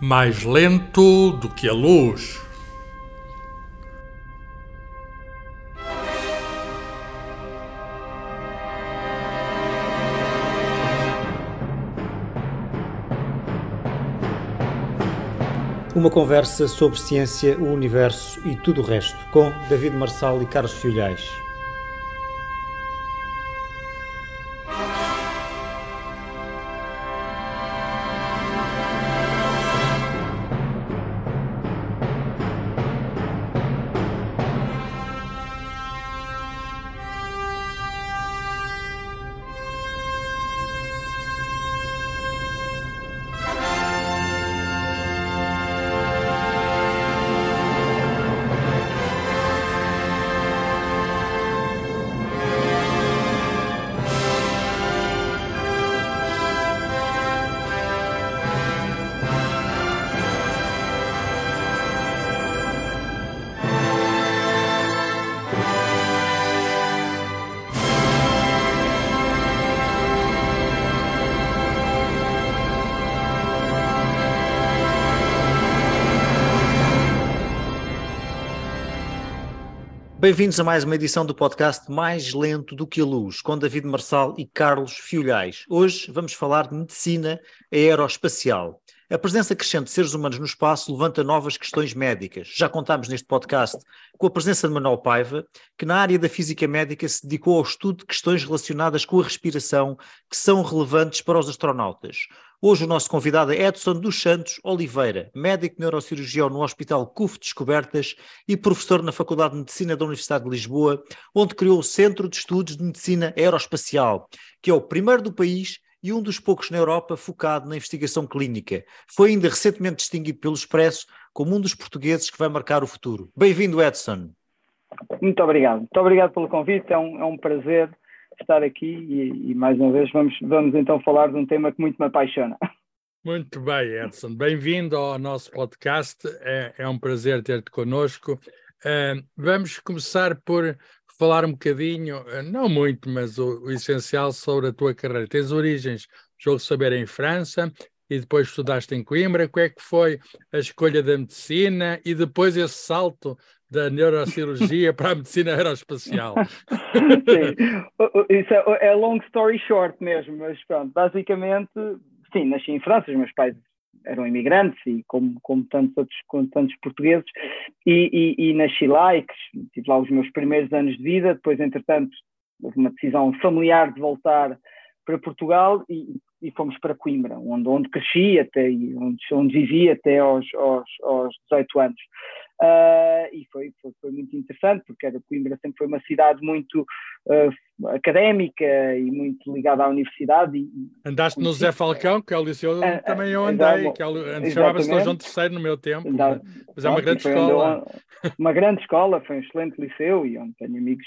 mais lento do que a luz. Uma conversa sobre ciência, o universo e tudo o resto, com David Marçal e Carlos Filhais. Bem-vindos a mais uma edição do podcast Mais Lento do que a Luz, com David Marçal e Carlos Fiolhais. Hoje vamos falar de medicina aeroespacial. A presença crescente de seres humanos no espaço levanta novas questões médicas. Já contámos neste podcast com a presença de Manuel Paiva, que na área da física médica se dedicou ao estudo de questões relacionadas com a respiração que são relevantes para os astronautas. Hoje o nosso convidado é Edson dos Santos Oliveira, médico neurocirurgião no Hospital CUF Descobertas e professor na Faculdade de Medicina da Universidade de Lisboa, onde criou o Centro de Estudos de Medicina Aeroespacial, que é o primeiro do país e um dos poucos na Europa focado na investigação clínica. Foi ainda recentemente distinguido pelo Expresso como um dos portugueses que vai marcar o futuro. Bem-vindo, Edson. Muito obrigado. Muito obrigado pelo convite. É um, é um prazer estar aqui e, e, mais uma vez vamos, vamos então falar de um tema que muito me apaixona. Muito bem, Edson. Bem-vindo ao nosso podcast. É, é um prazer ter-te connosco. Uh, vamos começar por falar um bocadinho, eh, não muito, mas o, o, essencial sobre a tua carreira. Tens origens, jogo saber, em França e depois estudaste em Coimbra. Qual é que foi a escolha da medicina e depois esse salto da neurocirurgia para a medicina aeroespacial? Sim, isso é, é long story short mesmo, mas pronto, basicamente, sim, nasci em França, os meus pais eram imigrantes e como, como, tantos, outros, tantos portugueses e, e, e nasci lá e tive lá os meus primeiros anos de vida, depois entretanto houve uma decisão familiar de voltar para Portugal e, e fomos para Coimbra, onde, onde cresci até, onde, onde vivi até aos, aos, aos 18 anos. Uh, e foi, foi, foi, muito interessante, porque era, Coimbra sempre foi uma cidade muito uh, académica e muito ligada à universidade. E, Andaste no Zé Falcão, que é o liceu uh, também eu andei, que é chamava-se João III no meu tempo, Exato. mas é uma grande escola. Uma grande escola, foi um excelente liceu e onde tenho amigos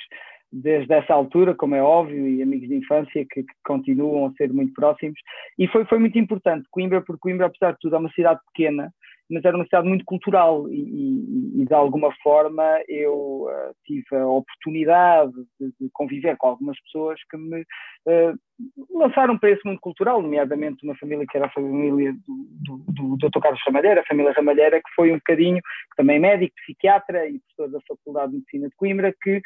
desde essa altura, como é óbvio, e amigos de infância que, que, continuam a ser muito próximos. E foi, foi muito importante. Coimbra, porque Coimbra, apesar de tudo, é uma cidade pequena, mas era uma cidade muito cultural e, e, e de alguma forma eu uh, tive a oportunidade de, de, conviver com algumas pessoas que me uh, lançaram para esse mundo cultural, nomeadamente uma família que era a família do, do, do Dr. Carlos Ramalheira, a família Ramalheira, que foi um bocadinho, também médico, psiquiatra e professor da Faculdade de Medicina de Coimbra, que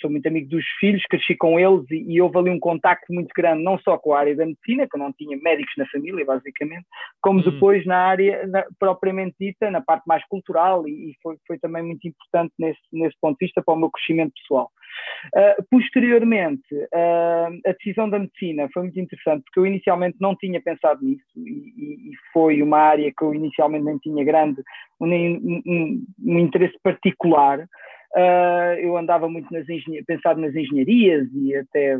sou muito amigo dos filhos, cresci com eles e, e, houve ali um contacto muito grande, não só com a área da medicina, que eu não tinha médicos na família, basicamente, como hum. depois na área na, propriamente dita, na parte mais cultural, e, e foi, foi, também muito importante nesse, nesse ponto de vista para o meu crescimento pessoal. Uh, posteriormente, uh, a decisão da medicina foi muito interessante, porque eu inicialmente não tinha pensado nisso, e, e foi uma área que eu inicialmente nem tinha grande, nem um, um, um interesse particular. Uh, eu andava muito nas pensado nas engenharias e até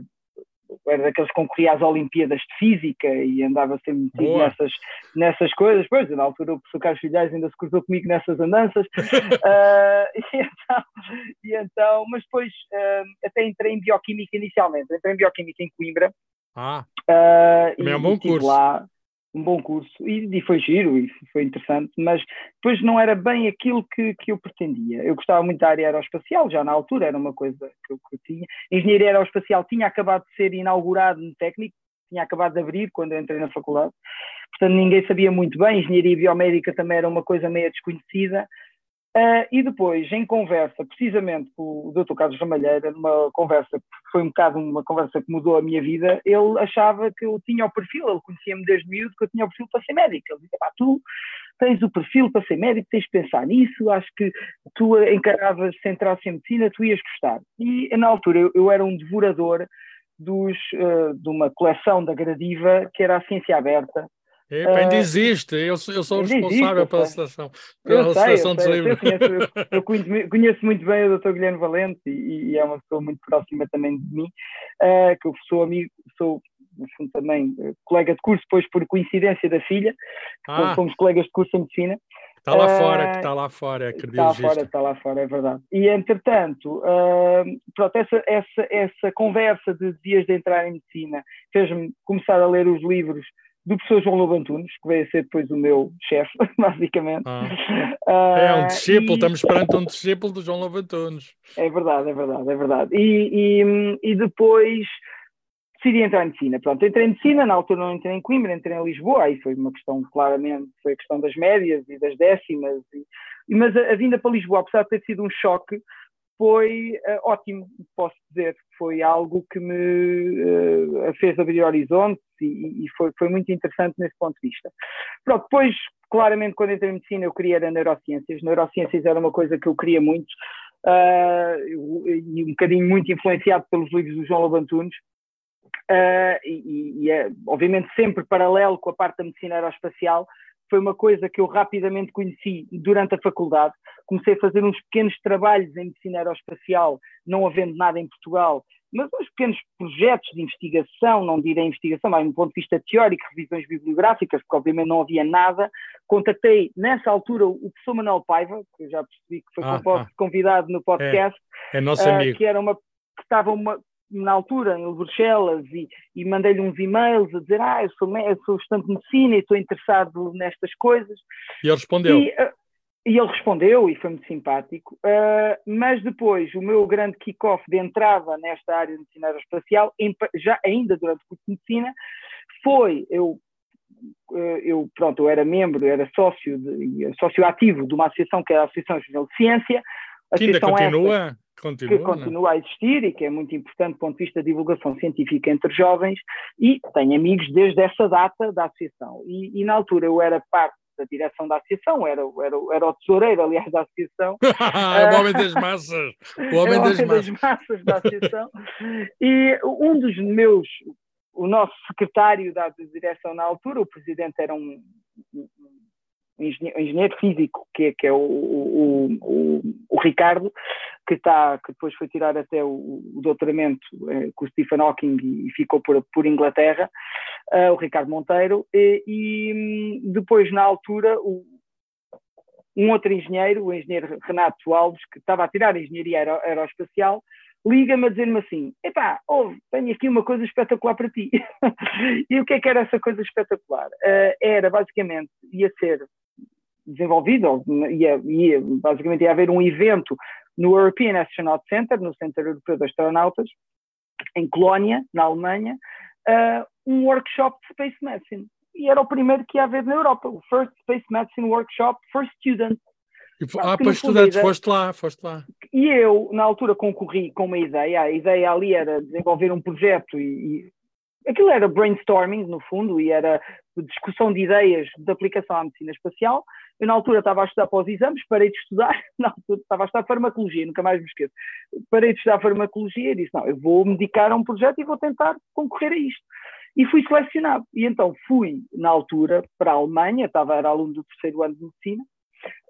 era daqueles que concorria às Olimpíadas de Física e andava sempre metido nessas, nessas coisas. Pois, na altura o professor Carlos Filhais ainda se cruzou comigo nessas andanças. uh, e, então, e, então, mas depois uh, até entrei em Bioquímica inicialmente. Entrei em Bioquímica em Coimbra. Ah, uh, é um bom curso. Lá, um bom curso e, e, foi giro e foi interessante, mas depois não era bem aquilo que, que eu pretendia. Eu gostava muito da área aeroespacial, já na altura era uma coisa que eu, que eu tinha. Engenharia aeroespacial tinha acabado de ser inaugurado no técnico, tinha acabado de abrir quando eu entrei na faculdade, portanto ninguém sabia muito bem, engenharia biomédica também era uma coisa meio desconhecida, Uh, e depois, em conversa, precisamente com o Dr. Carlos Ramalheira, numa conversa que foi um bocado uma conversa que mudou a minha vida, ele achava que eu tinha o perfil, ele conhecia-me desde miúdo, que eu tinha o perfil para ser médico. Ele disse: tu tens o perfil para ser médico, tens de pensar nisso, acho que tu encaravas se entrasse em medicina, tu ias gostar. E na altura eu, eu era um devorador dos, uh, de uma coleção da Gradiva, que era a Ciência Aberta, Epa, ainda uh, existe, eu sou, eu sou responsável existe, pela seleção, pela eu seleção dos livros. Eu, conheço, eu, eu conheço, conheço, muito bem o Dr. Guilherme Valente e, e, é uma pessoa muito próxima também de mim, uh, que eu sou amigo, sou no fundo também uh, colega de curso, depois por coincidência da filha, ah. fomos colegas de curso em medicina. Está lá uh, fora, que está lá fora, é Está lá fora, está lá fora, é verdade. E entretanto, uh, pronto, essa, essa, essa conversa de dias de entrar em medicina fez-me começar a ler os livros do professor João Lobo Antunes, que veio a ser depois o meu chefe, basicamente. Ah. Uh, é um discípulo, e... estamos perante um discípulo do João Lobo Antunes. É verdade, é verdade, é verdade. E, e, e, depois decidi entrar em medicina. Pronto, entrei em medicina, na altura não entrei em Coimbra, entrei em Lisboa, aí foi uma questão, claramente, foi a questão das médias e das décimas. E, mas a, a vinda para Lisboa, apesar de ter sido um choque, foi uh, ótimo, posso dizer. Foi algo que me uh, fez abrir horizontes e, e foi, foi, muito interessante nesse ponto de vista. Pronto, depois, claramente, quando entrei em medicina, eu queria era neurociências. Neurociências era uma coisa que eu queria muito uh, e um bocadinho muito influenciado pelos livros do João Lobantunes. E, e é, obviamente, sempre paralelo com a parte da medicina aeroespacial, foi uma coisa que eu rapidamente conheci durante a faculdade. Comecei a fazer uns pequenos trabalhos em medicina aeroespacial, não havendo nada em Portugal, mas uns pequenos projetos de investigação, não direi investigação, mas do ponto de vista teórico, revisões bibliográficas, porque obviamente não havia nada. Contactei nessa altura o professor Manuel Paiva, que eu já percebi que foi ah, ah. convidado no podcast, é, é nosso uh, amigo. que era uma que estava uma, na altura, em Bruxelas, e, e mandei-lhe uns e-mails a dizer: Ah, eu sou, eu sou estudante de medicina e estou interessado nestas coisas. E ele respondeu. E, uh, e ele respondeu e foi muito simpático, uh, mas depois o meu grande kick-off de entrada nesta área de medicina aeroespacial, já ainda durante o curso de medicina, foi eu, uh, eu pronto, eu era membro, era sócio, de, sócio ativo de uma associação que é a Associação Nacional de Ciência. Que ainda continua? Continua, que continua a existir e que é muito importante do ponto de vista da divulgação científica entre jovens, e tenho amigos desde essa data da associação. E, e na altura eu era parte da direção da associação, era, era, era o tesoureiro, aliás, da associação. o homem das massas! O homem, das, massas. das massas da associação. e um dos meus, o nosso secretário da direção na altura, o presidente era um, um engenheiro físico, que é, que é o, o, o, o, Ricardo, que, está, que depois foi tirar até o, o doutoramento eh, com o Stephen Hawking e, ficou por, por Inglaterra, uh, o Ricardo Monteiro, e, e hum, depois, na altura, o, um outro engenheiro, o engenheiro Renato Alves, que estava a tirar a engenharia aero, aeroespacial, liga-me a dizer-me assim: epá, ouve, tenho aqui uma coisa espetacular para ti. e o que é que era essa coisa espetacular? Uh, era basicamente, ia ser desenvolvido, ia, ia, basicamente ia haver um evento no European Astronaut Center, no Centro Europeu de Astronautas, em Colónia, na Alemanha, uh, um workshop de Space Medicine. E era o primeiro que ia haver na Europa, o First Space Medicine Workshop for Students. ah, para estudantes, foste lá, foste lá. E eu, na altura, concorri com uma ideia. A ideia ali era desenvolver um projeto e, e aquilo era brainstorming, no fundo, e era discussão de ideias de aplicação à medicina espacial. Eu, na altura, estava a estudar para os exames, parei de estudar, na altura, estava a estudar farmacologia, nunca mais me esqueço. Parei de estudar farmacologia e disse: Não, eu vou me dedicar a um projeto e vou tentar concorrer a isto. E fui selecionado. E então fui, na altura, para a Alemanha, estava, era aluno do terceiro ano de medicina,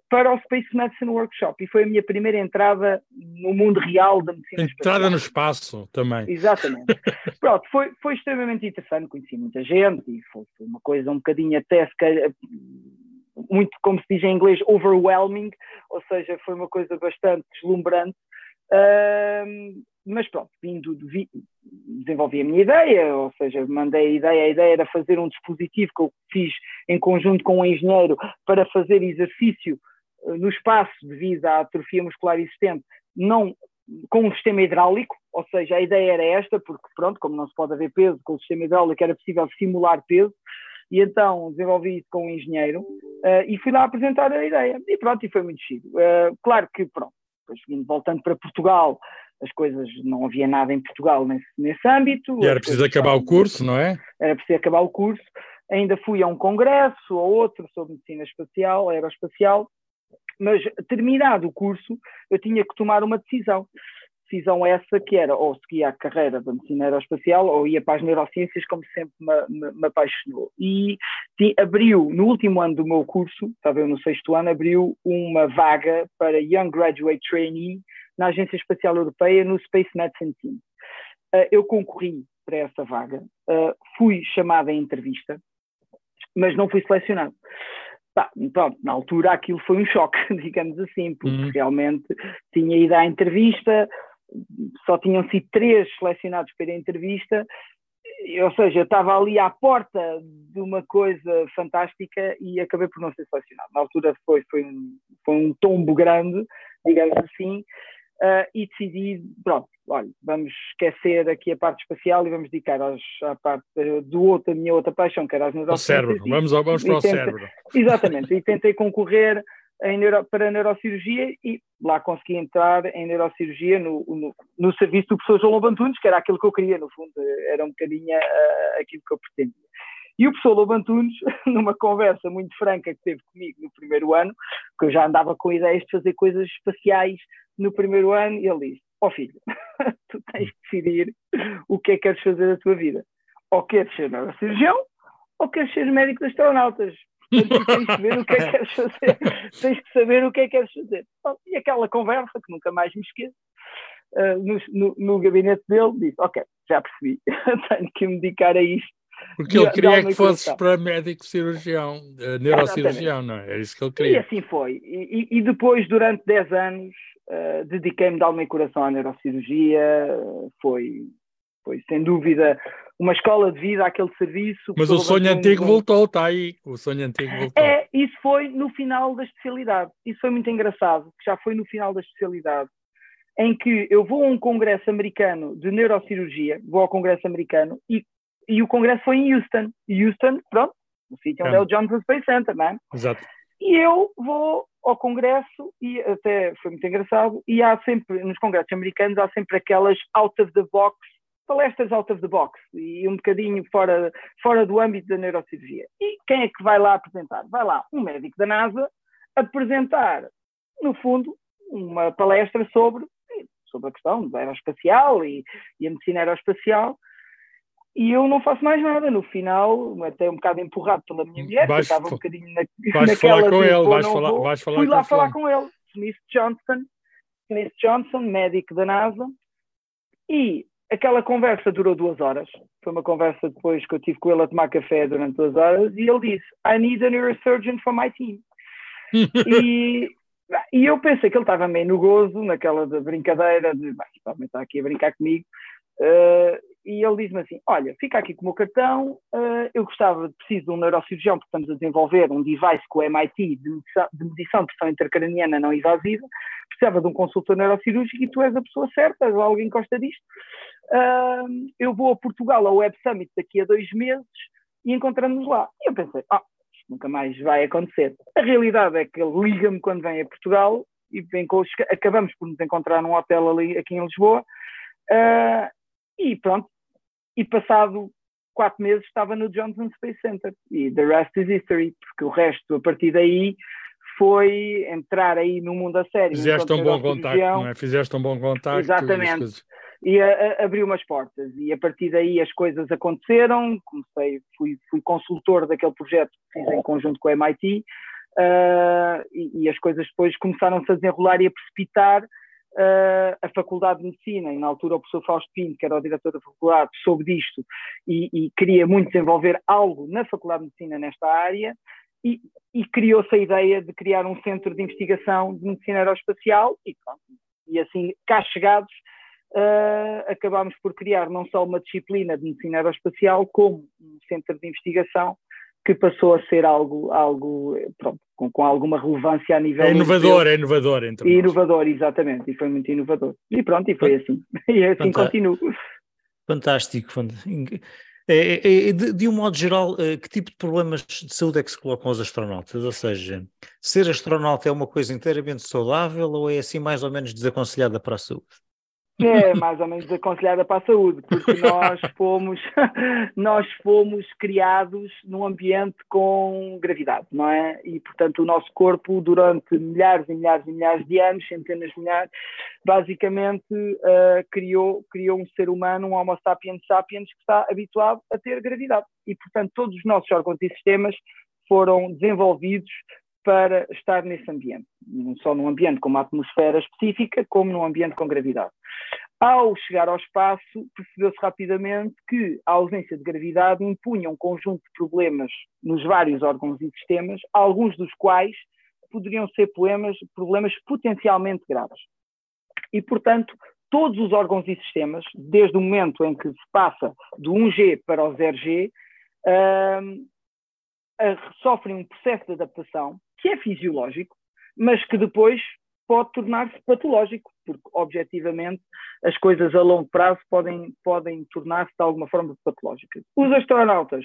para o Space Medicine Workshop e foi a minha primeira entrada no mundo real da medicina Entrada espacial. no espaço também. Exatamente. Pronto, foi, foi extremamente interessante, conheci muita gente e foi, foi uma coisa um bocadinho até se calhar, muito, como se diz em inglês, overwhelming, ou seja, foi uma coisa bastante deslumbrante. Mas pronto, vindo vi, desenvolvi a minha ideia, ou seja, mandei a ideia, a ideia era fazer um dispositivo que eu fiz em conjunto com um engenheiro para fazer exercício uh, no espaço devido à atrofia muscular existente, não com um sistema hidráulico, ou seja, a ideia era esta, porque pronto, como não se pode haver peso com o sistema hidráulico, era possível simular peso, e então desenvolvi isso com um engenheiro uh, e fui lá apresentar a ideia. E pronto, e foi muito chido. Uh, claro que, pronto, depois voltando para Portugal, as coisas, não havia nada em Portugal nesse, nesse âmbito. E era preciso acabar estavam, o curso, não é? Era preciso acabar o curso. Ainda fui a um congresso ou outro sobre medicina espacial, aeroespacial, mas terminado o curso, eu tinha que tomar uma decisão decisão essa que era ou seguia a carreira da medicina aeroespacial ou ia para as neurociências, como sempre me, me, me apaixonou. E abriu, no último ano do meu curso, estava eu no sexto ano, abriu uma vaga para Young Graduate Trainee na Agência Espacial Europeia no Space Medicine Team. Uh, eu concorri para essa vaga, uh, fui chamada em entrevista, mas não fui selecionado. Tá, pronto, na altura aquilo foi um choque, digamos assim, porque uhum. realmente tinha ido à entrevista, só tinham sido três selecionados para a entrevista, ou seja, eu estava ali à porta de uma coisa fantástica e acabei por não ser selecionado. Na altura foi, foi, um, foi um tombo grande, digamos assim, uh, e decidi, pronto, olha, vamos esquecer aqui a parte espacial e vamos dedicar aos, à parte do outro, a minha outra paixão, que era as neurociências. O cérebro, vamos, vamos para o tentei, cérebro. Exatamente, e tentei concorrer neuro, para a neurocirurgia e lá consegui entrar em neurocirurgia no, no, no, serviço do professor João Lobantunes, que era aquilo que eu queria, no fundo, era um bocadinho uh, aquilo que eu pretendia. E o professor Lobantunes, numa conversa muito franca que teve comigo no primeiro ano, que eu já andava com ideias de fazer coisas espaciais no primeiro ano, ele disse: Ó oh filho, tu tens que decidir o que é que queres fazer da tua vida. Ou queres ser neurocirurgião, ou queres ser médico de astronautas tens que ver o que é que queres fazer, tens que saber o que é que queres fazer. E aquela conversa, que nunca mais me esqueço, uh, no, no, no, gabinete dele, disse: Ok, já percebi, tenho que me dedicar a isto. Porque ele queria que fosses para médico cirurgião, uh, neurocirurgião, não é? Era isso que ele queria. E assim foi. E, e depois, durante 10 anos, uh, dediquei-me de alma e coração à neurocirurgia, foi, foi sem dúvida uma escola de vida, aquele serviço. Mas o sonho antigo um... voltou, está aí. O sonho antigo voltou. É, isso foi no final da especialidade. Isso foi muito engraçado, que já foi no final da especialidade, em que eu vou a um congresso americano de neurocirurgia, vou ao congresso americano e, e o congresso foi em Houston. Houston, pronto, o sítio onde é o Johnson Space Center, não é? Exato. E eu vou ao congresso e até foi muito engraçado e há sempre, nos congressos americanos, há sempre aquelas out of the box palestras out of the box e um bocadinho fora, fora do âmbito da neurocirurgia. E quem é que vai lá apresentar? Vai lá um médico da NASA apresentar, no fundo, uma palestra sobre, sobre a questão da aeroespacial e, e a medicina aeroespacial. E eu não faço mais nada. No final, até um bocado empurrado pela minha mulher, vais, que estava um bocadinho na, vais naquela falar com ele, vais falar, vais falar Fui lá falar com ele. Smith Johnson, Smith Johnson, médico da NASA, e aquela conversa durou duas horas. Foi uma conversa depois que eu tive com ele a tomar café durante duas horas e ele disse: I need a neurosurgeon for my team. e, e eu pensei que ele estava meio no gozo, naquela de brincadeira, de provavelmente está aqui a brincar comigo. Uh, e ele diz-me assim: Olha, fica aqui com o meu cartão. Uh, eu gostava, preciso de um neurocirurgião, porque estamos a desenvolver um device com o MIT de medição de, medição de pressão intracraniana não invasiva. Precisava de um consultor neurocirúrgico e tu és a pessoa certa, alguém gosta disto. Uh, eu vou a Portugal ao Web Summit daqui a dois meses e encontramos-nos lá. E eu pensei: Ah, isto nunca mais vai acontecer. A realidade é que ele liga-me quando vem a Portugal e vem com, acabamos por nos encontrar num hotel ali aqui em Lisboa. Uh, e pronto, e passado quatro meses estava no Johnson Space Center e the rest is history, porque o resto a partir daí foi entrar aí no mundo a sério. Fizeste um bom contacto, não é? Fizeste um bom contacto. Exatamente. E a, a, abriu umas portas e a partir daí as coisas aconteceram, comecei, fui, fui consultor daquele projeto que fiz em conjunto com a MIT uh, e, e, as coisas depois começaram-se a desenrolar e a precipitar uh, a Faculdade de Medicina, e na altura o professor Fausto Pinto, que era o diretor da faculdade, soube disto e, e queria muito desenvolver algo na Faculdade de Medicina nesta área, e, e criou-se a ideia de criar um centro de investigação de medicina aeroespacial, e, e assim, cá chegados, uh, acabámos por criar não só uma disciplina de medicina aeroespacial, como um centro de investigação que passou a ser algo, algo pronto, com, com alguma relevância a nível. É inovador, é inovador. Entre inovador, exatamente, e foi muito inovador. E pronto, e foi assim. E assim continuo. Fantástico. É, é, é, de, de, um modo geral, eh, que tipo de problemas de saúde é que se colocam aos astronautas? Ou seja, ser astronauta é uma coisa inteiramente saudável ou é assim mais ou menos desaconselhada para a saúde? É mais ou menos desaconselhada para a saúde, porque nós fomos, nós fomos criados num ambiente com gravidade, não é? E, portanto, o nosso corpo, durante milhares e milhares e milhares de anos, centenas de milhares, basicamente uh, criou, criou um ser humano, um Homo sapiens sapiens, que está habituado a ter gravidade. E, portanto, todos os nossos órgãos e sistemas foram desenvolvidos para estar nesse ambiente, não só num ambiente com uma atmosfera específica, como num ambiente com gravidade. Ao chegar ao espaço, percebeu-se rapidamente que a ausência de gravidade impunha um conjunto de problemas nos vários órgãos e sistemas, alguns dos quais poderiam ser problemas, problemas potencialmente graves. E, portanto, todos os órgãos e sistemas, desde o momento em que se passa do 1G para o 0G, uh, sofrem um processo de adaptação que é fisiológico, mas que depois pode tornar-se patológico, porque objetivamente as coisas a longo prazo podem, podem tornar-se de alguma forma patológicas. Os astronautas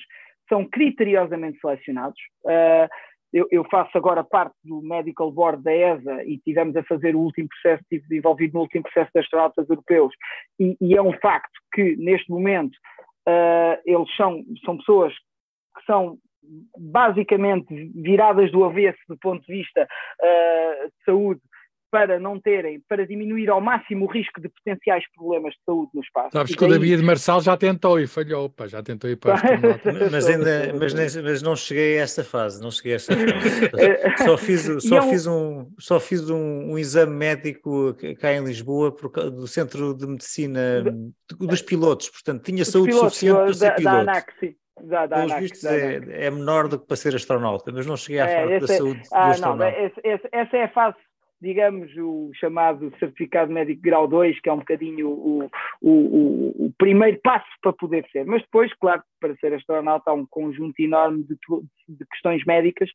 são criteriosamente selecionados. Uh, eu, eu, faço agora parte do Medical Board da ESA e tivemos a fazer o último processo, estive envolvido no último processo de astronautas europeus, e, e é um facto que neste momento uh, eles são, são pessoas que são basicamente viradas do avesso do ponto de vista uh, de saúde para não terem, para diminuir ao máximo o risco de potenciais problemas de saúde no espaço. Sabes que o David Marçal já tentou e falhou, pá, já tentou ir para mas ainda, mas, nem, mas não cheguei a essa fase, não cheguei a essa fase. só fiz, só é fiz, um, só fiz um, um, exame médico cá em Lisboa por, do Centro de Medicina dos pilotos, portanto tinha saúde pilotos, suficiente para ser piloto. Da ANAC, sim. Da, da vistos é, é, menor do que para ser astronauta, mas não cheguei à é, parte da é, saúde ah, do astronauta. Não, essa, essa é a fase digamos, o chamado certificado médico grau 2, que é um bocadinho o, o, o, o, primeiro passo para poder ser. Mas depois, claro, para ser astronauta há um conjunto enorme de, de questões médicas,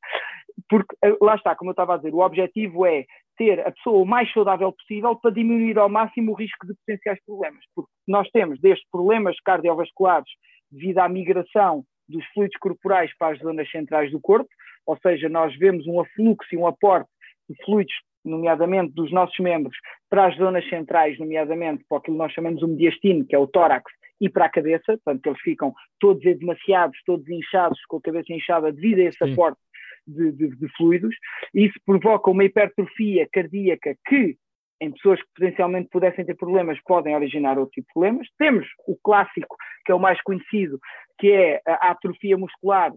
porque eh, lá está, como eu estava a dizer, o objetivo é ter a pessoa o mais saudável possível para diminuir ao máximo o risco de potenciais problemas. Porque nós temos desde problemas cardiovasculares devido à migração dos fluidos corporais para as zonas centrais do corpo, ou seja, nós vemos um afluxo e um aporte de fluidos nomeadamente dos nossos membros, para as zonas centrais, nomeadamente para aquilo que nós chamamos o mediastino, que é o tórax, e para a cabeça, portanto, eles ficam todos demasiados, todos inchados, com a cabeça inchada devido a esse Sim. aporte de, de, de, fluidos. Isso provoca uma hipertrofia cardíaca que, em pessoas que potencialmente pudessem ter problemas, podem originar outro tipo de problemas. Temos o clássico, que é o mais conhecido, que é a atrofia muscular,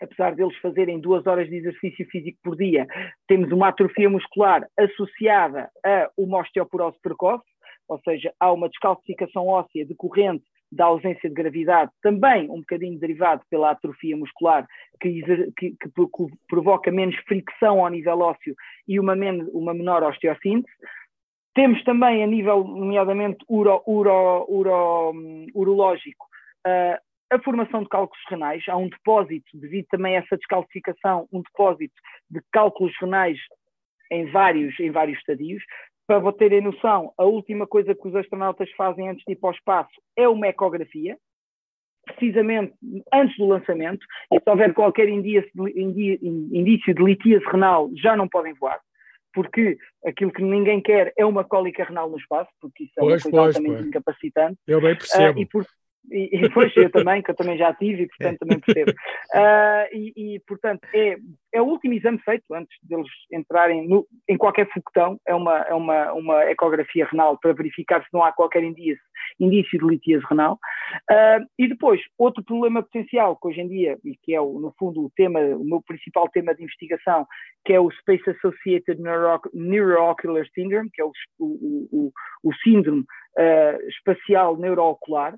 apesar deles fazerem duas horas de exercício físico por dia, temos uma atrofia muscular associada a uma osteoporose precoce, ou seja, há uma descalcificação óssea decorrente da ausência de gravidade, também um bocadinho derivado pela atrofia muscular, que, que, que provoca menos fricção ao nível ósseo e uma, men uma menor osteossíntese. Temos também, a nível, nomeadamente, uro, uro, uro, um, urológico, uh, a formação de cálculos renais, há um depósito, devido também a essa descalcificação, um depósito de cálculos renais em vários, em vários estadios. Para terem noção, a última coisa que os astronautas fazem antes de ir para o espaço é uma ecografia, precisamente antes do lançamento, e se houver qualquer indício de, litíase renal, já não podem voar porque aquilo que ninguém quer é uma cólica renal no espaço, porque isso é pois, uma coisa pois, altamente pois. incapacitante. Eu bem percebo. Uh, por, e, e depois eu também, que eu também já tive e portanto também percebo. Uh, e, e, portanto é, é o último exame feito antes deles entrarem no, em qualquer foguetão, é uma, é uma, uma ecografia renal para verificar se não há qualquer indício, indício de litíase renal. Uh, e depois, outro problema potencial que hoje em dia, e que é o, no fundo o tema, o meu principal tema de investigação, que é o Space Associated Neuro Neuroocular Syndrome, que é o, o, o, o síndrome uh, espacial neuroocular,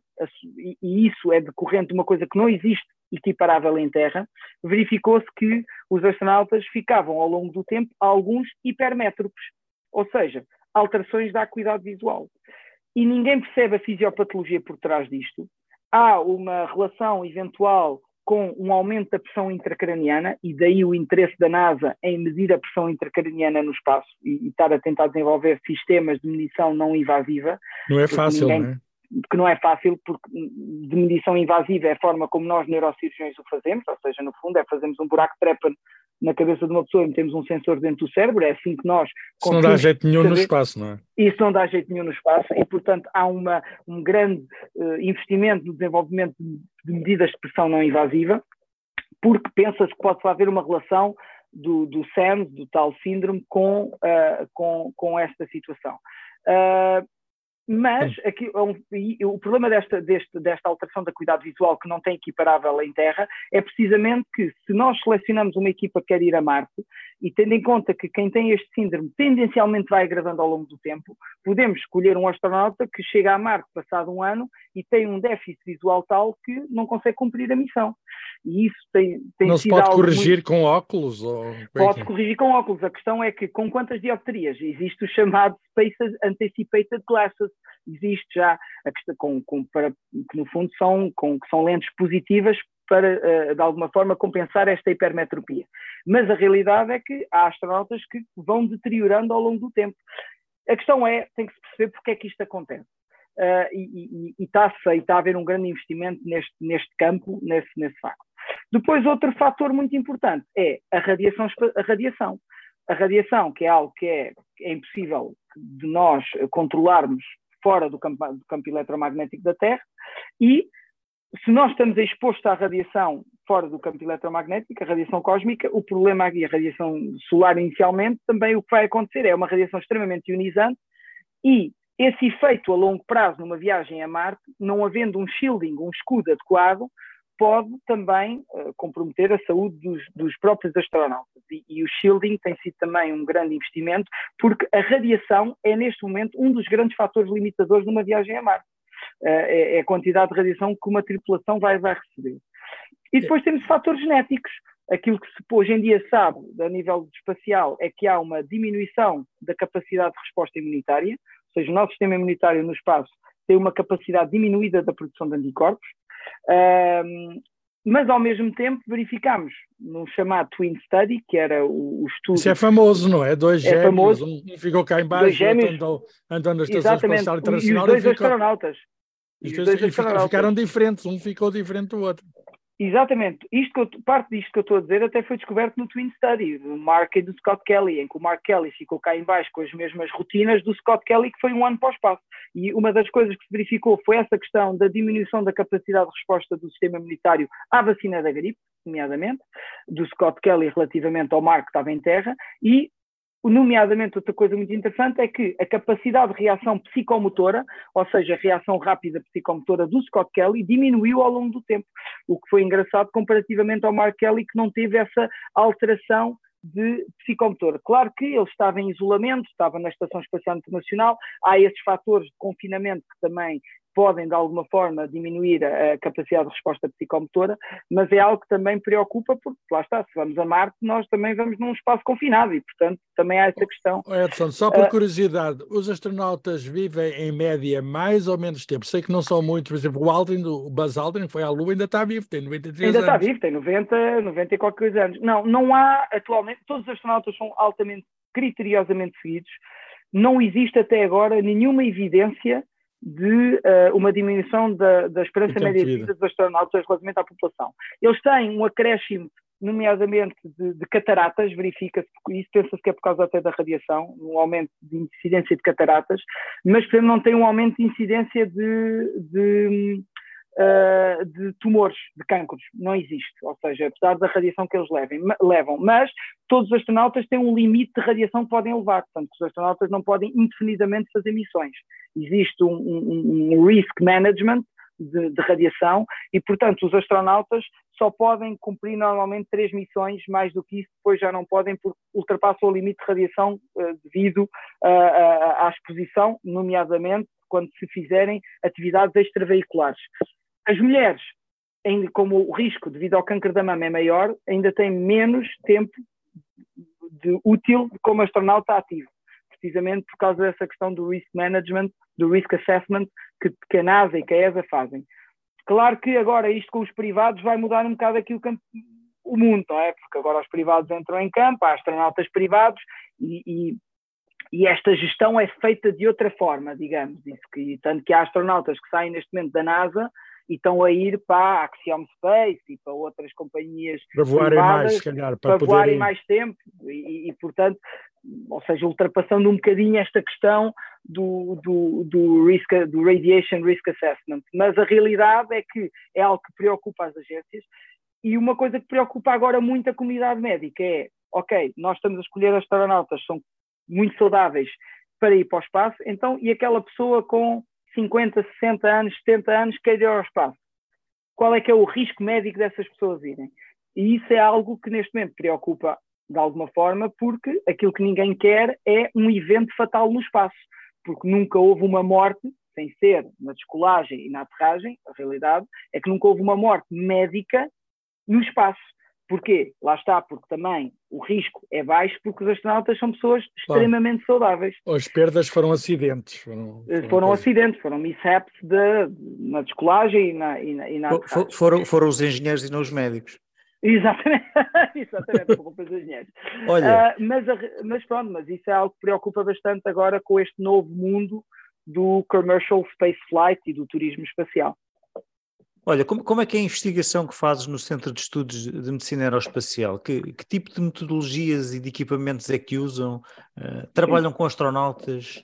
e, e isso é decorrente de uma coisa que não existe equiparável em Terra, verificou-se que os astronautas ficavam ao longo do tempo alguns hipermétropes, ou seja, alterações da acuidade visual. E ninguém percebe a fisiopatologia por trás disto. Há uma relação eventual com um aumento da pressão intracraniana, e daí o interesse da NASA em medir a pressão intracraniana no espaço e, e estar a tentar desenvolver sistemas de medição não invasiva. Não é fácil, ninguém, não é? Que não é fácil, porque de medição invasiva é a forma como nós neurocirurgiões o fazemos, ou seja, no fundo é fazermos um buraco de trepa na cabeça de uma pessoa e metemos um sensor dentro do cérebro, é assim que nós... Isso não dá jeito nenhum saber. no espaço, não é? Isso não dá jeito nenhum no espaço e, portanto, há uma, um grande uh, investimento no desenvolvimento de medidas de pressão não invasiva, porque pensa-se que pode haver uma relação do, do SAMS, do tal síndrome, com, uh, com, com esta situação. Uh, mas aqui, é o problema desta, deste, desta alteração da cuidado visual que não tem equiparável em Terra é precisamente que se nós selecionamos uma equipa que quer ir a Marte e tendo em conta que quem tem este síndrome tendencialmente vai agravando ao longo do tempo, podemos escolher um astronauta que chega a Marte passado um ano e tem um déficit visual tal que não consegue cumprir a missão. E isso tem, tem Não se pode corrigir muito... com óculos? Ou... Pode corrigir com óculos. A questão é que com quantas dioptrias? Existe o chamado Spaces Anticipated Glasses. Existe já a questão com, com, para, que no fundo são, com, que são lentes positivas para, eh, de alguma forma, compensar esta hipermetropia. Mas a realidade é que há astronautas que vão deteriorando ao longo do tempo. A questão é, tem que se perceber porque é que isto acontece. Uh, e, está está a haver um grande investimento neste, neste campo, nesse, nesse facto. Depois, outro fator muito importante é a radiação. A radiação, a radiação que é algo que é, é impossível de nós controlarmos fora do campo, do campo eletromagnético da Terra e se nós estamos expostos à radiação fora do campo eletromagnético, a radiação cósmica, o problema aqui, a radiação solar inicialmente, também o que vai acontecer é uma radiação extremamente ionizante e esse efeito a longo prazo numa viagem a Marte, não havendo um shielding, um escudo adequado, pode também uh, comprometer a saúde dos, dos próprios astronautas. E, e, o shielding tem sido também um grande investimento, porque a radiação é neste momento um dos grandes fatores limitadores numa viagem a Marte. Eh, é, é, a quantidade de radiação que uma tripulação vai, vai receber. E depois temos fatores genéticos. Aquilo que se hoje em dia sabe, a nível espacial, é que há uma diminuição da capacidade de resposta imunitária, ou seja, o nosso sistema imunitário no espaço tem uma capacidade diminuída da produção de anticorpos, um, mas ao mesmo tempo verificamos no chamado Twin Study, que era o, o estudo. Isso é famoso, não é? Dois é gêmeos, famoso, um ficou cá embaixo, gêmeos, andou, andou na Estação Espacial Internacional. E os dois e ficou... astronautas. E, os dois astronautas. ficaram diferentes, um ficou diferente do outro. Exatamente. Isto eu, parte disto que eu estou a dizer até foi descoberto no Twin Study, do Mark e do Scott Kelly, em que o Mark Kelly ficou cá em baixo com as mesmas rotinas do Scott Kelly, que foi um ano para o espaço. E uma das coisas que se verificou foi essa questão da diminuição da capacidade de resposta do sistema imunitário à vacina da gripe, nomeadamente, do Scott Kelly relativamente ao Mark que estava em terra, e Nomeadamente, outra coisa muito interessante é que a capacidade de reação psicomotora, ou seja, a reação rápida psicomotora do Scott Kelly, diminuiu ao longo do tempo, o que foi engraçado comparativamente ao Mark Kelly, que não teve essa alteração de psicomotor. Claro que ele estava em isolamento, estava na Estação Espacial Internacional, há esses fatores de confinamento que também podem, de alguma forma, diminuir a, capacidade de resposta psicomotora, mas é algo que também preocupa, porque lá está, se vamos a Marte, nós também vamos num espaço confinado e, portanto, também há essa questão. Edson, só por uh, curiosidade, os astronautas vivem em média mais ou menos tempo? Sei que não são muitos, por exemplo, o Aldrin, o Buzz Aldrin foi à Lua, ainda está vivo, tem 93 ainda anos. Ainda está vivo, tem 90, 90 e qualquer coisa anos. Não, não há atualmente, todos os astronautas são altamente, criteriosamente seguidos, não existe até agora nenhuma evidência de uh, uma diminuição da, da esperança média de vida dos astronautas relativamente à população. Eles têm um acréscimo, nomeadamente de, de cataratas, verifica-se, isso pensa-se que é por causa até da radiação, um aumento de incidência de cataratas, mas por exemplo, não tem um aumento de incidência de, de uh, de tumores, de cancros. Não existe. Ou seja, apesar da radiação que eles levem, levam. Mas todos os astronautas têm um limite de radiação que podem levar. Portanto, os astronautas não podem indefinidamente fazer missões. Existe um, um, um risk management de, de, radiação e, portanto, os astronautas só podem cumprir normalmente três missões, mais do que isso depois já não podem porque ultrapassam o limite de radiação uh, devido uh, à exposição, nomeadamente quando se fizerem atividades extraveiculares. As mulheres, como o risco devido ao câncer da mama é maior, ainda têm menos tempo de útil como astronauta ativo, precisamente por causa dessa questão do risk management, do risk assessment que, que a NASA e que a ESA fazem. Claro que agora isto com os privados vai mudar um bocado aqui o, campo, o mundo, não é? Porque agora os privados entram em campo, há astronautas privados e, e, e esta gestão é feita de outra forma, digamos. Isso que, tanto que há astronautas que saem neste momento da NASA e estão a ir para a Axiom Space e para outras companhias para voarem mais, se calhar, para, para voarem mais tempo e, e, portanto, ou seja, ultrapassando um bocadinho esta questão do, do, do, risk, do Radiation Risk Assessment. Mas a realidade é que é algo que preocupa as agências e uma coisa que preocupa agora muito a comunidade médica é, ok, nós estamos a escolher astronautas, são muito saudáveis para ir para o espaço, então, e aquela pessoa com 50, 60 anos, 70 anos quer ir ao espaço. Qual é que é o risco médico dessas pessoas irem? E isso é algo que neste momento preocupa de alguma forma, porque aquilo que ninguém quer é um evento fatal no espaço, porque nunca houve uma morte, sem ser na descolagem e na aterragem, a realidade é que nunca houve uma morte médica no espaço. Porquê? Lá está, porque também o risco é baixo, porque os astronautas são pessoas extremamente saudáveis. As perdas foram acidentes. Foram, foram, foram acidentes, foram mishaps de, na descolagem e na, e na, e na For, foram, foram os engenheiros e não os médicos. Exatamente, exatamente, culpa dos engenheiros. Olha. Uh, mas, mas pronto, mas isso é algo que preocupa bastante agora com este novo mundo do commercial space flight e do turismo espacial. Olha, como, como, é que é a investigação que fazes no Centro de Estudos de Medicina Aeroespacial? Que, que tipo de metodologias e de equipamentos é que usam? Uh, trabalham com astronautas?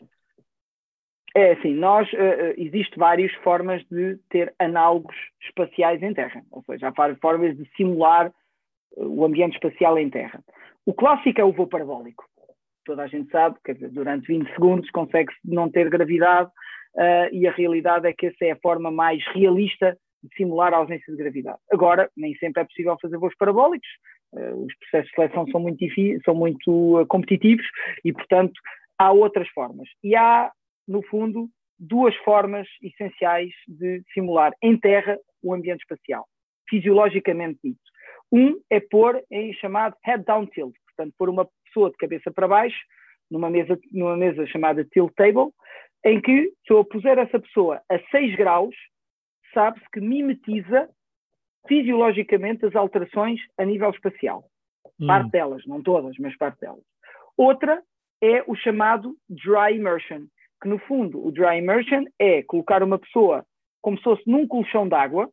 É assim, nós, uh, existe várias formas de ter análogos espaciais em Terra, ou seja, há várias formas de simular o ambiente espacial em Terra. O clássico é o voo parabólico. Toda a gente sabe, dizer, durante 20 segundos consegue-se não ter gravidade uh, e a realidade é que essa é a forma mais realista simular a ausência de gravidade. Agora, nem sempre é possível fazer voos parabólicos, uh, os processos de seleção são muito, são muito uh, competitivos e, portanto, há outras formas. E há, no fundo, duas formas essenciais de simular em terra o ambiente espacial, fisiologicamente dito. Um é pôr em chamado head down tilt, portanto, pôr uma pessoa de cabeça para baixo numa mesa, numa mesa chamada tilt table, em que, se eu puser essa pessoa a 6 graus, sabe-se que mimetiza fisiologicamente as alterações a nível espacial. Hum. Parte delas, não todas, mas parte delas. Outra é o chamado dry immersion, que no fundo o dry immersion é colocar uma pessoa como se fosse num colchão d'água,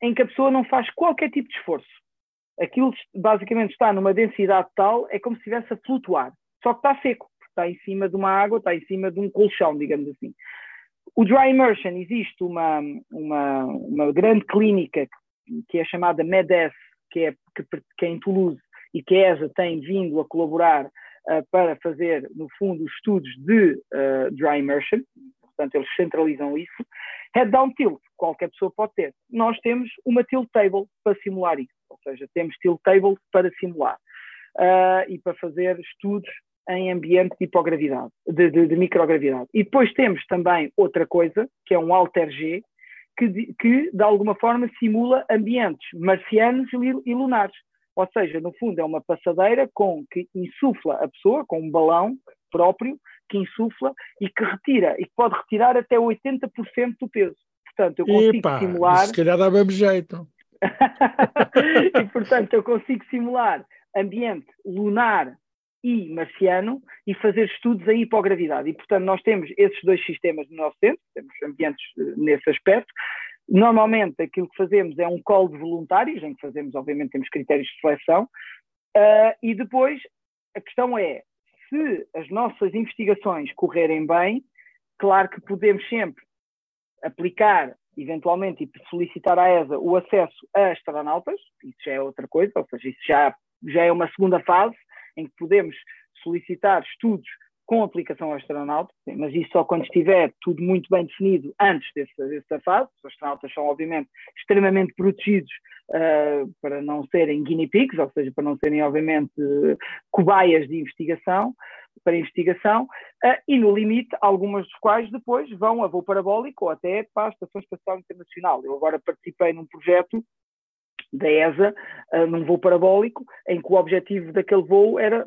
em que a pessoa não faz qualquer tipo de esforço. Aquilo basicamente está numa densidade tal, é como se estivesse a flutuar, só que está seco, está em cima de uma água, está em cima de um colchão, digamos assim. O Dry Immersion, existe uma, uma, uma grande clínica que é chamada MEDES, que é, que, que é em Toulouse, e que a ESA tem vindo a colaborar uh, para fazer, no fundo, estudos de uh, Dry Immersion, portanto, eles centralizam isso. Head down tilt, qualquer pessoa pode ter. Nós temos uma tilt table para simular isso, ou seja, temos tilt tables para simular uh, e para fazer estudos em ambiente de hipogravidade, de, de, de, microgravidade. E depois temos também outra coisa, que é um alter G, que, que de alguma forma simula ambientes marcianos e, lunares. Ou seja, no fundo é uma passadeira com que insufla a pessoa, com um balão próprio, que insufla e que retira, e que pode retirar até 80% do peso. Portanto, eu consigo Epa, simular. Se calhar dava-me jeito. e portanto, eu consigo simular ambiente lunar e marciano e fazer estudos em hipogravidade. E, portanto, nós temos esses dois sistemas no nosso centro, temos ambientes eh, nesse aspecto. Normalmente, aquilo que fazemos é um call de voluntários, em que fazemos, obviamente, temos critérios de seleção, uh, e depois a questão é, se as nossas investigações correrem bem, claro que podemos sempre aplicar, eventualmente, e solicitar à ESA o acesso a astronautas, isso já é outra coisa, ou seja, isso já, já é uma segunda fase, em que podemos solicitar estudos com aplicação ao astronauta, mas isso só quando estiver tudo muito bem definido antes dessa, dessa fase. Os astronautas são, obviamente, extremamente protegidos uh, para não serem guinea pigs, ou seja, para não serem, obviamente, cobaias de investigação, para investigação, uh, e no limite, algumas dos quais depois vão a voo parabólico ou até para a Estação Espacial Internacional. Eu agora participei num projeto da ESA uh, num voo parabólico, em que o objetivo daquele voo era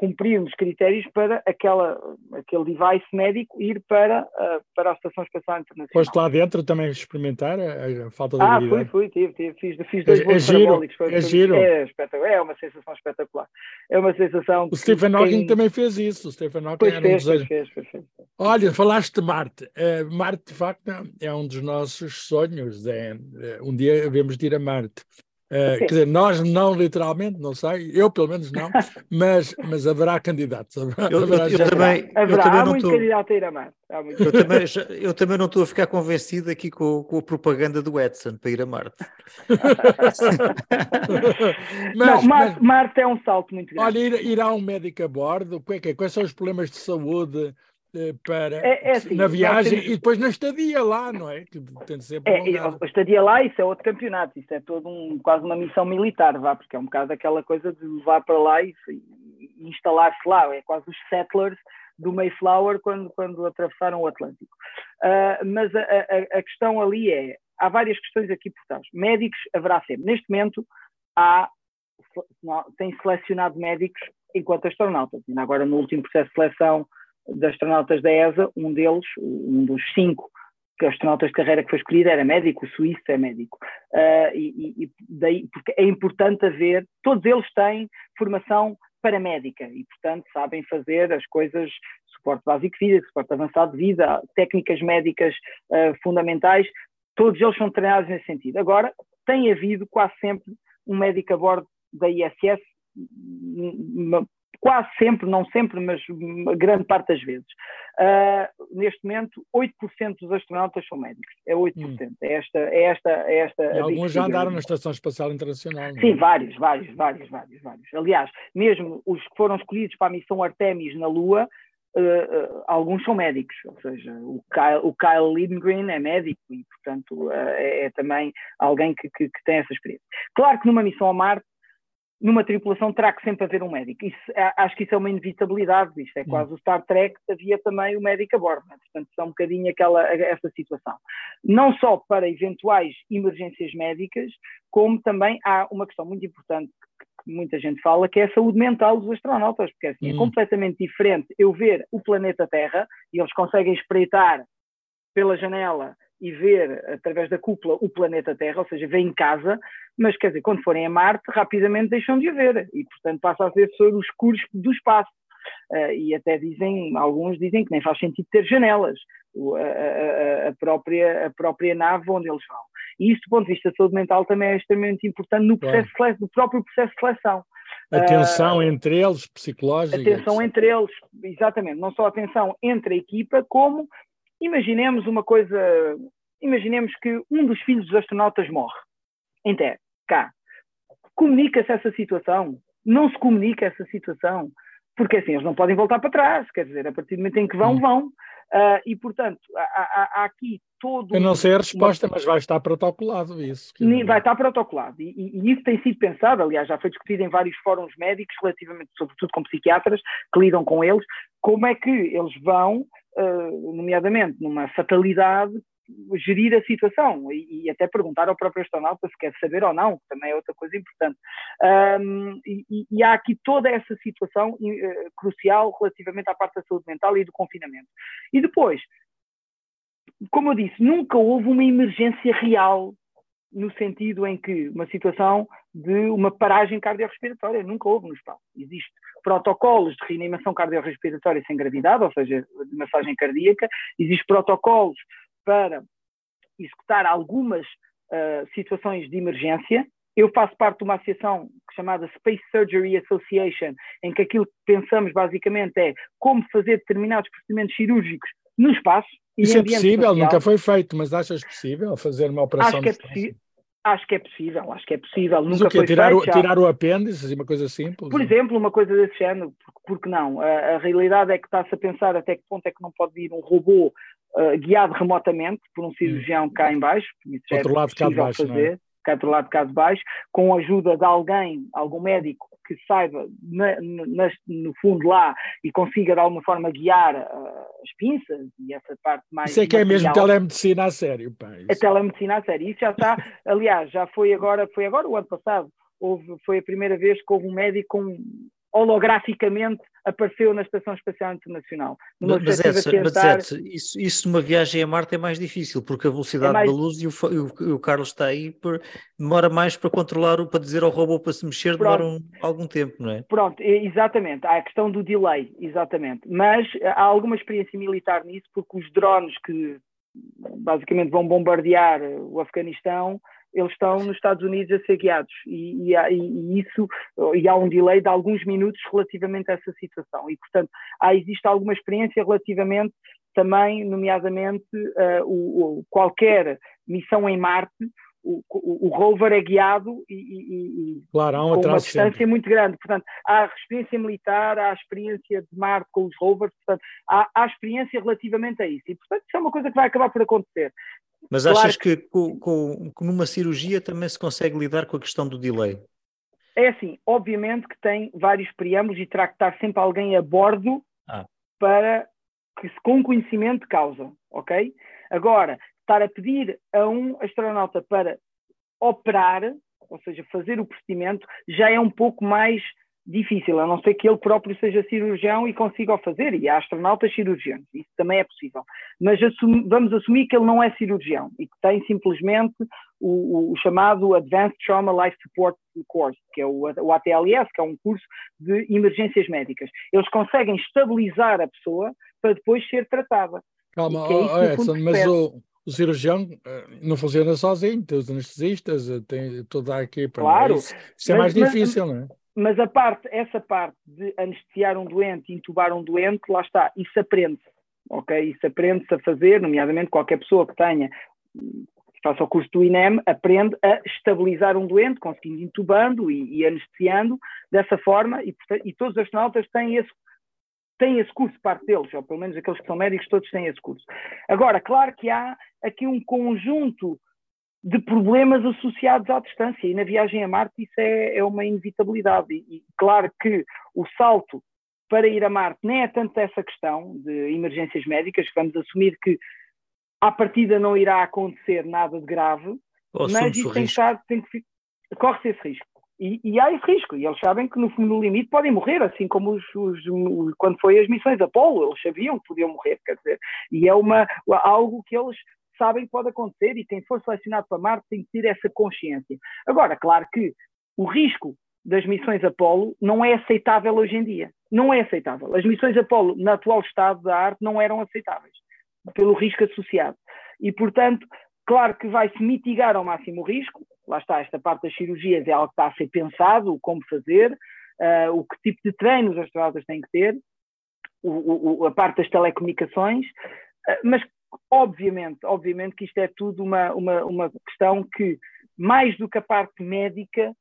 cumprir os critérios para aquela, aquele device médico ir para, uh, para a Estação Espacial Internacional. Foste lá dentro também experimentar a, a falta de ah, fui, fui, tive, tive, fiz, fiz dois é, é giro, Foi, é giro. É, espetacular, é uma sensação espetacular. É uma sensação... O Stephen Hawking também fez isso, o Stephen Hawking pois era fez, um desejo. Fez, fez, fez, Olha, falaste de Marte. Uh, Marte, de facto, é um dos nossos sonhos. É, um dia devemos de ir a Marte. Uh, quer dizer, nós não literalmente, não sei, eu pelo menos não, mas, mas haverá candidatos. Haverá, eu, haverá eu, eu também, haverá, eu também há não muito tô, candidato a ir a Marte. Eu também, eu também não estou a ficar convencido aqui com, com a propaganda do Edson para ir a Marte. mas, não, Marte, mas, Marte, é um salto muito grande. Olha, ir, irá um médico a bordo, é quais são os problemas de saúde para é, é assim, na viagem temos... e depois na estadia lá, não é? Que tem de ser é, a estadia lá, isso é outro campeonato, isso é todo um, quase uma missão militar, vá, porque é um bocado aquela coisa de levar para lá e, e instalar-se lá, é quase os settlers do Mayflower quando, quando atravessaram o Atlântico. Uh, mas a, a, a, questão ali é, há várias questões aqui por trás. Médicos haverá sempre. Neste momento há, tem selecionado médicos enquanto astronautas. Ainda agora no último processo de seleção de astronautas da ESA, um deles, um dos cinco astronautas de carreira que foi escolhido era médico, o suíço é médico. Uh, e, e, daí, porque é importante haver, todos eles têm formação paramédica e, portanto, sabem fazer as coisas, suporte básico de vida, suporte avançado de vida, técnicas médicas uh, fundamentais, todos eles são treinados nesse sentido. Agora, tem havido quase sempre um médico a bordo da ISS, quase sempre, não sempre, mas grande parte das vezes. Uh, neste momento, 8% dos astronautas são médicos. É 8%. Hum. É esta, é esta, é esta. E alguns já andaram na Estação Espacial Internacional. Sim, é? vários, vários, vários, vários, vários. Aliás, mesmo os que foram escolhidos para a missão Artemis na Lua, Uh, uh, alguns são médicos, ou seja, o Kyle, o Kyle Lindgren é médico e, portanto, uh, é, é, também alguém que, que, que, tem essa experiência. Claro que numa missão a Marte numa tripulação terá que sempre haver um médico. Isso, acho que isso é uma inevitabilidade, isto é hum. quase o Star Trek, havia também o médico a bordo, né? portanto são um bocadinho aquela, essa situação. Não só para eventuais emergências médicas, como também há uma questão muito importante que muita gente fala, que é a saúde mental dos astronautas, porque assim, é hum. é completamente diferente eu ver o planeta Terra, e eles conseguem espreitar pela janela e ver através da cúpula o planeta Terra, ou seja, vem em casa, mas quer dizer, quando forem a Marte, rapidamente deixam de a ver e, portanto, passa a ser sobre os escuros do espaço. Uh, e até dizem, alguns dizem que nem faz sentido ter janelas, a, a, a, própria, a própria nave onde eles vão. E isso, do ponto de vista de saúde mental, também é extremamente importante no, processo seleção, no próprio processo de seleção. Atenção uh, entre eles, psicológica. Atenção entre eles, exatamente. Não só atenção entre a equipa, como Imaginemos uma coisa, imaginemos que um dos filhos dos astronautas morre em terra, cá. Comunica-se essa situação? Não se comunica essa situação? Porque assim, eles não podem voltar para trás, quer dizer, a partir do momento em que vão, hum. vão. Uh, e, portanto, há, há, há, aqui todo. Eu não sei a resposta, uma... mas vai estar protocolado isso. Vai estar protocolado. E, e, e, isso tem sido pensado, aliás, já foi discutido em vários fóruns médicos, relativamente, sobretudo com psiquiatras, que lidam com eles, como é que eles vão uh, nomeadamente numa fatalidade, gerir a situação e, e, até perguntar ao próprio astronauta se quer saber ou não, que também é outra coisa importante. Um, e, e, há aqui toda essa situação uh, crucial relativamente à parte da saúde mental e do confinamento. E depois, como eu disse, nunca houve uma emergência real no sentido em que uma situação de uma paragem cardiorrespiratória nunca houve no espaço. Existem protocolos de reanimação cardiorrespiratória sem gravidade, ou seja, de massagem cardíaca, existem protocolos para executar algumas uh, situações de emergência. Eu faço parte de uma associação chamada Space Surgery Association, em que aquilo que pensamos basicamente é como fazer determinados procedimentos cirúrgicos no espaço, isso é possível, nunca foi feito, mas achas possível fazer uma operação? Acho que é possível. Acho que é possível, acho que é possível. Mas Nunca o quê? Foi tirar, feito, o, tirar o apêndice, uma coisa simples? Por exemplo, uma coisa desse género, porque não? A, a realidade é que está-se a pensar até que ponto é que não pode vir um robô uh, guiado remotamente por um cirurgião cá em baixo. Isso Outro é lado de baixo, fazer. Não é? cá do lado cá de baixo, com a ajuda de alguém, algum médico que saiba na, na, no fundo lá e consiga de alguma forma guiar uh, as pinças e essa parte mais. Isso é que é mesmo telemedicina a sério, pá. Isso. A telemedicina a sério. Isso já está, aliás, já foi agora, foi agora o ano passado, houve, foi a primeira vez que houve um médico com holograficamente apareceu na Estação Espacial Internacional. Mas, Edson, tentar... mas Edson, isso, isso numa viagem a Marte é mais difícil, porque a velocidade é mais... da luz e o, o, o, Carlos está aí, por, demora mais para controlar, para dizer ao robô para se mexer, Pronto. demora um, algum tempo, não é? Pronto, exatamente, há a questão do delay, exatamente. Mas há alguma experiência militar nisso, porque os drones que basicamente vão bombardear o Afeganistão eles estão nos Estados Unidos a ser guiados. E, e, e, isso e há um delay de alguns minutos relativamente a essa situação. E portanto há existe alguma experiência relativamente também nomeadamente uh, o, o, qualquer missão em Marte o, o, o, rover é guiado e, e, e claro, há uma com uma distância sempre. muito grande. Portanto, há a experiência militar, há a experiência de Marte com os rovers, portanto, há, há experiência relativamente a isso. E, portanto, isso é uma coisa que vai acabar por acontecer. Mas claro achas que, que com, com, numa cirurgia também se consegue lidar com a questão do delay? É assim, obviamente que tem vários preâmbulos e terá que estar sempre alguém a bordo ah. para que se com conhecimento de causa, ok? Agora, estar a pedir a um astronauta para operar, ou seja, fazer o procedimento, já é um pouco mais difícil, a não ser que ele próprio seja cirurgião e consiga o fazer, e há astronautas cirurgiões, isso também é possível. Mas vamos assumir que ele não é cirurgião e que tem simplesmente o, o, chamado Advanced Trauma Life Support Course, que é o, o ATLS, que é um curso de emergências médicas. Eles conseguem estabilizar a pessoa para depois ser tratada. Calma, é oh, Edson, mas o, o cirurgião eh, não funciona sozinho, tem os anestesistas, eh, tem toda aqui para claro, isso, isso é mais difícil, não é? mas a parte, essa parte de anestesiar um doente, intubar um doente, lá está, isso aprende, ok? Isso aprende-se a fazer, nomeadamente qualquer pessoa que tenha, que faça o curso do INEM, aprende a estabilizar um doente, conseguindo intubando e, e anestesiando dessa forma, e, e todos os astronautas têm esse, têm esse curso, parte deles, ou pelo menos aqueles que são médicos, todos têm esse curso. Agora, claro que há aqui um conjunto de problemas associados à distância. E na viagem a Marte isso é, é uma inevitabilidade. E, e, claro que o salto para ir a Marte nem é tanto essa questão de emergências médicas, vamos assumir que à partida não irá acontecer nada de grave, mas isso tem que, estar, tem que corre-se esse risco. E, e, há esse risco, e eles sabem que no, no limite podem morrer, assim como os, os, quando foi as missões Apolo, eles sabiam que podiam morrer, quer dizer, e é uma, algo que eles sabem que pode acontecer e quem for selecionado para Marte tem que ter essa consciência. Agora, claro que o risco das missões Apolo não é aceitável hoje em dia. Não é aceitável. As missões Apolo, no atual estado da arte, não eram aceitáveis, pelo risco associado. E, portanto, claro que vai-se mitigar ao máximo o risco. Lá está, esta parte das cirurgias é algo que está a ser pensado, como fazer, uh, o que tipo de treino os astronautas têm que ter, o, o, a parte das telecomunicações, uh, mas obviamente, obviamente que isto é tudo uma, uma, uma questão que, mais do que a parte médica,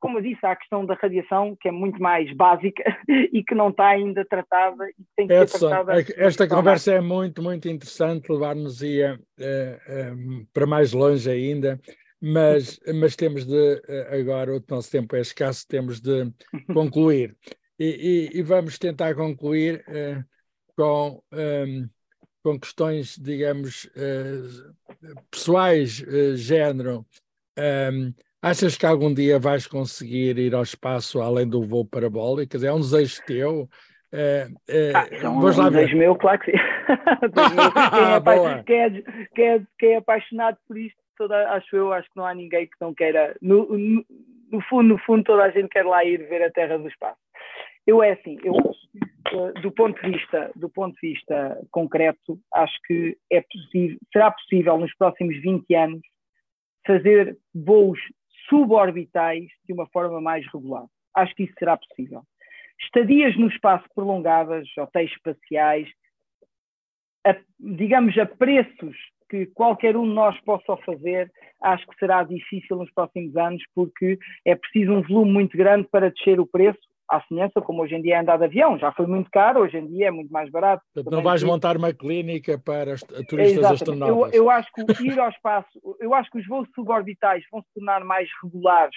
como eu disse, há a questão da radiação, que é muito mais básica e que não está ainda tratada e tem que Edson, ser tratada. É esta conversa é muito, muito interessante, levar-nos ia uh, uh, para mais longe ainda, mas, mas temos de, uh, agora, o nosso tempo é escasso, temos de concluir. E, e, e vamos tentar concluir com. Um, com questões, digamos, uh, pessoais, uh, género, achas que algum dia vais conseguir ir ao espaço além do voo parabólico? É um desejo teu? Ah, é um, um desejo meu, claro que sim. quem, é, quem, é, quem, é, quem, é, apaixonado por isto, toda, acho eu, acho que não há ninguém que não queira. No, no, no fundo, no fundo, toda a gente quer lá ir ver a Terra do Espaço. Eu é assim, eu eh, do ponto de vista do ponto de vista concreto, acho que é possível, será possível nos próximos 20 anos fazer voos suborbitais de uma forma mais regular. Acho que isso será possível. Estadias no espaço prolongadas, hotéis espaciais, a, digamos a preços que qualquer um de nós possa fazer, acho que será difícil nos próximos anos, porque é preciso um volume muito grande para descer o preço à semelhança como hoje em dia é andar de avião. Já foi muito caro, hoje em dia é muito mais barato. Portanto, não vais montar uma clínica para turistas é, astronautas. Eu, eu acho que ir ao espaço, eu acho que os voos suborbitais vão se tornar mais regulares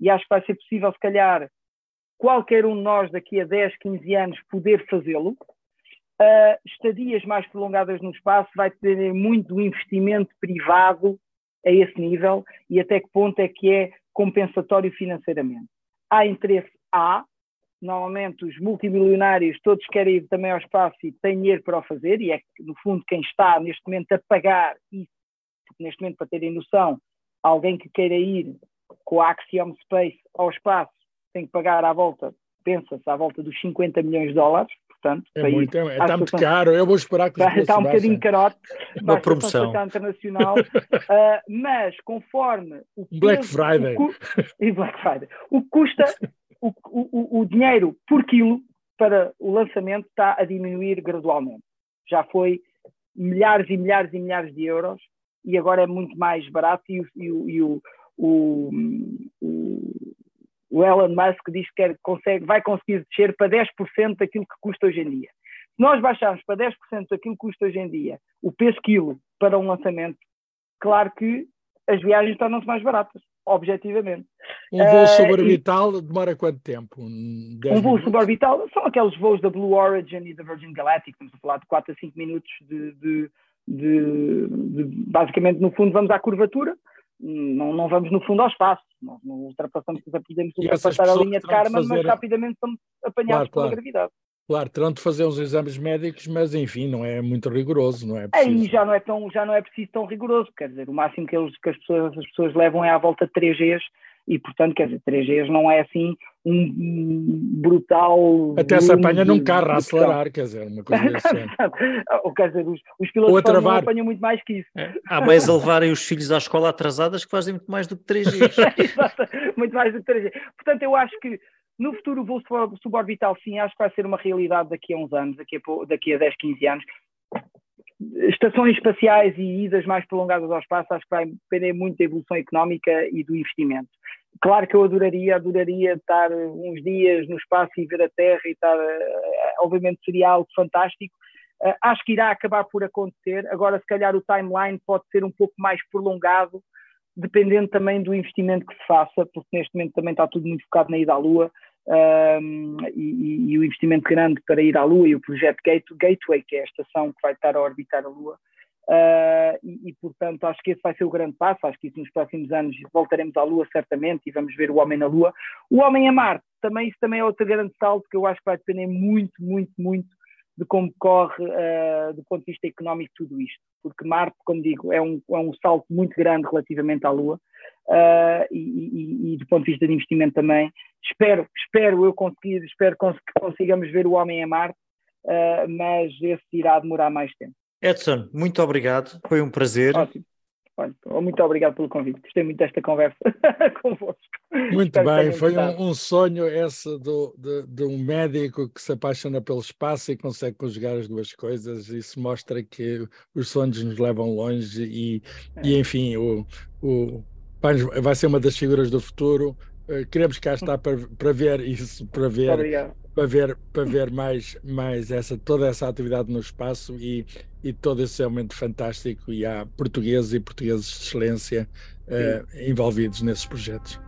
e acho que vai ser possível, se calhar, qualquer um de nós daqui a 10, 15 anos poder fazê-lo. Uh, estadias mais prolongadas no espaço vai ter muito do investimento privado a esse nível e até que ponto é que é compensatório financeiramente. Há interesse, há, normalmente os multimilionários todos querem ir também ao espaço e têm dinheiro para o fazer, e é no fundo quem está neste momento a pagar isso, neste momento para terem noção, alguém que queira ir com a Axiom Space ao espaço tem que pagar à volta, pensa-se, à volta dos 50 milhões de dólares, portanto. É muito, é, está muito caro, eu vou esperar que Está, está um bocadinho carote, uma promoção. internacional, uh, mas conforme o Black Friday. O, e Black Friday, o que custa o, o, o dinheiro por quilo para o lançamento está a diminuir gradualmente. Já foi milhares e milhares e milhares de euros e agora é muito mais barato e o, e o, o, o, Elon Musk diz que quer, consegue, vai conseguir descer para 10% daquilo que custa hoje em dia. Se nós baixarmos para 10% daquilo que custa hoje em dia, o peso quilo para um lançamento, claro que as viagens tornam-se mais baratas objetivamente. Um voo uh, suborbital e, demora quanto tempo? Um, um voo suborbital são aqueles voos da Blue Origin e da Virgin Galactic, estamos a falar de 4 a 5 minutos de, de, de, de basicamente no fundo vamos à curvatura, não, não vamos no fundo ao espaço, não, não ultrapassamos, podemos ultrapassar a linha de karma, mas rapidamente somos apanhados claro, pela claro. gravidade. Claro, terão de fazer uns exames médicos, mas enfim, não é muito rigoroso, não é preciso. Aí já não é, tão, já não é preciso tão rigoroso, quer dizer, o máximo que, eles, que as, pessoas, as pessoas levam é à volta de 3 Gs e, portanto, quer dizer, 3 Gs não é assim um brutal... Até se apanha num carro a acelerar, quer dizer, uma coisa assim. Ou quer dizer, os, os pilotos não apanham muito mais que isso. É. Há mães a levarem os filhos à escola atrasadas que fazem muito mais do que 3 Gs. muito mais do que 3 Gs. Portanto, eu acho que no futuro, o voo suborbital, sim, acho que vai ser uma realidade daqui a uns anos, daqui a, daqui a 10, 15 anos. Estações espaciais e idas mais prolongadas ao espaço, acho que vai depender muito da evolução económica e do investimento. Claro que eu adoraria, adoraria estar uns dias no espaço e ver a Terra e estar, eh, obviamente seria algo fantástico. Eh, acho que irá acabar por acontecer. Agora, se calhar, o timeline pode ser um pouco mais prolongado, dependendo também do investimento que se faça, porque neste momento também está tudo muito focado na ida à Lua um, e, e, o investimento grande para ir à Lua e o projeto Gateway, que é a estação que vai estar a orbitar a Lua. Uh, e, e, portanto, acho que esse vai ser o grande passo. Acho que isso nos próximos anos voltaremos à Lua, certamente, e vamos ver o homem na Lua. O homem a Marte, também, isso também é outro grande salto que eu acho que vai depender muito, muito, muito de como corre, uh, do ponto de vista económico, tudo isto. Porque Marte, como digo, é um, é um salto muito grande relativamente à Lua uh, e, e, e, do ponto de vista de investimento também. Espero, espero eu conseguir, espero que consigamos ver o homem em Marte, uh, mas esse irá demorar mais tempo. Edson, muito obrigado, foi um prazer. Ótimo. Muito obrigado pelo convite. Gostei muito desta conversa convosco. Muito Espero bem, foi um, um, sonho esse do, de, de, um médico que se apaixona pelo espaço e consegue conjugar as duas coisas. Isso mostra que os sonhos nos levam longe e, é. e enfim, o, o, vai ser uma das figuras do futuro. Uh, queremos cá estar para, para ver isso, para ver, para ver, para ver mais, mais essa, toda essa atividade no espaço e, e todo esse aumento fantástico. E há portugueses e portugueses de excelência uh, envolvidos nesses projetos.